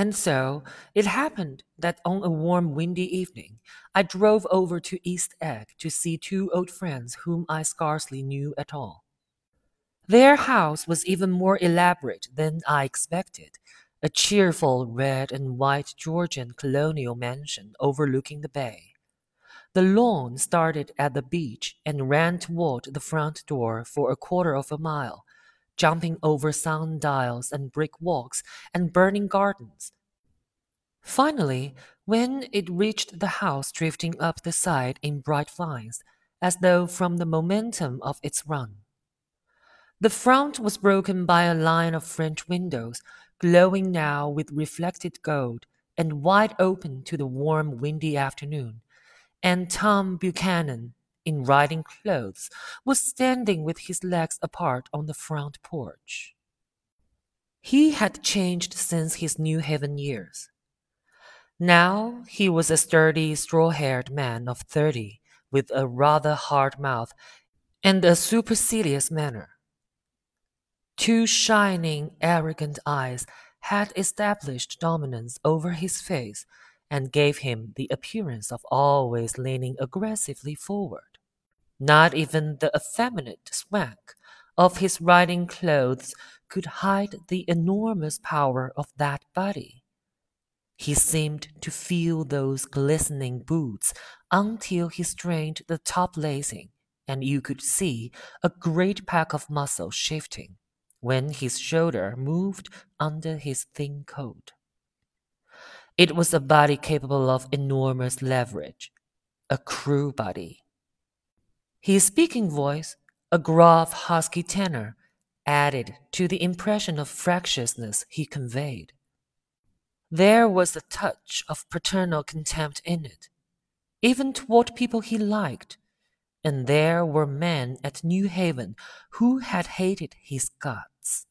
And so it happened that on a warm, windy evening, I drove over to East Egg to see two old friends whom I scarcely knew at all. Their house was even more elaborate than I expected, a cheerful red and white Georgian colonial mansion overlooking the bay. The lawn started at the beach and ran toward the front door for a quarter of a mile, jumping over sundials and brick walks and burning gardens. Finally, when it reached the house drifting up the side in bright lines, as though from the momentum of its run. The front was broken by a line of French windows, glowing now with reflected gold and wide open to the warm, windy afternoon, and Tom Buchanan, in riding clothes, was standing with his legs apart on the front porch. He had changed since his New Haven years. Now he was a sturdy, straw haired man of thirty, with a rather hard mouth and a supercilious manner. Two shining, arrogant eyes had established dominance over his face and gave him the appearance of always leaning aggressively forward. Not even the effeminate swank of his riding clothes could hide the enormous power of that body. He seemed to feel those glistening boots until he strained the top lacing, and you could see a great pack of muscles shifting when his shoulder moved under his thin coat. It was a body capable of enormous leverage, a crew body. His speaking voice, a gruff, husky tenor, added to the impression of fractiousness he conveyed. There was a touch of paternal contempt in it, even toward people he liked, and there were men at New Haven who had hated his guts.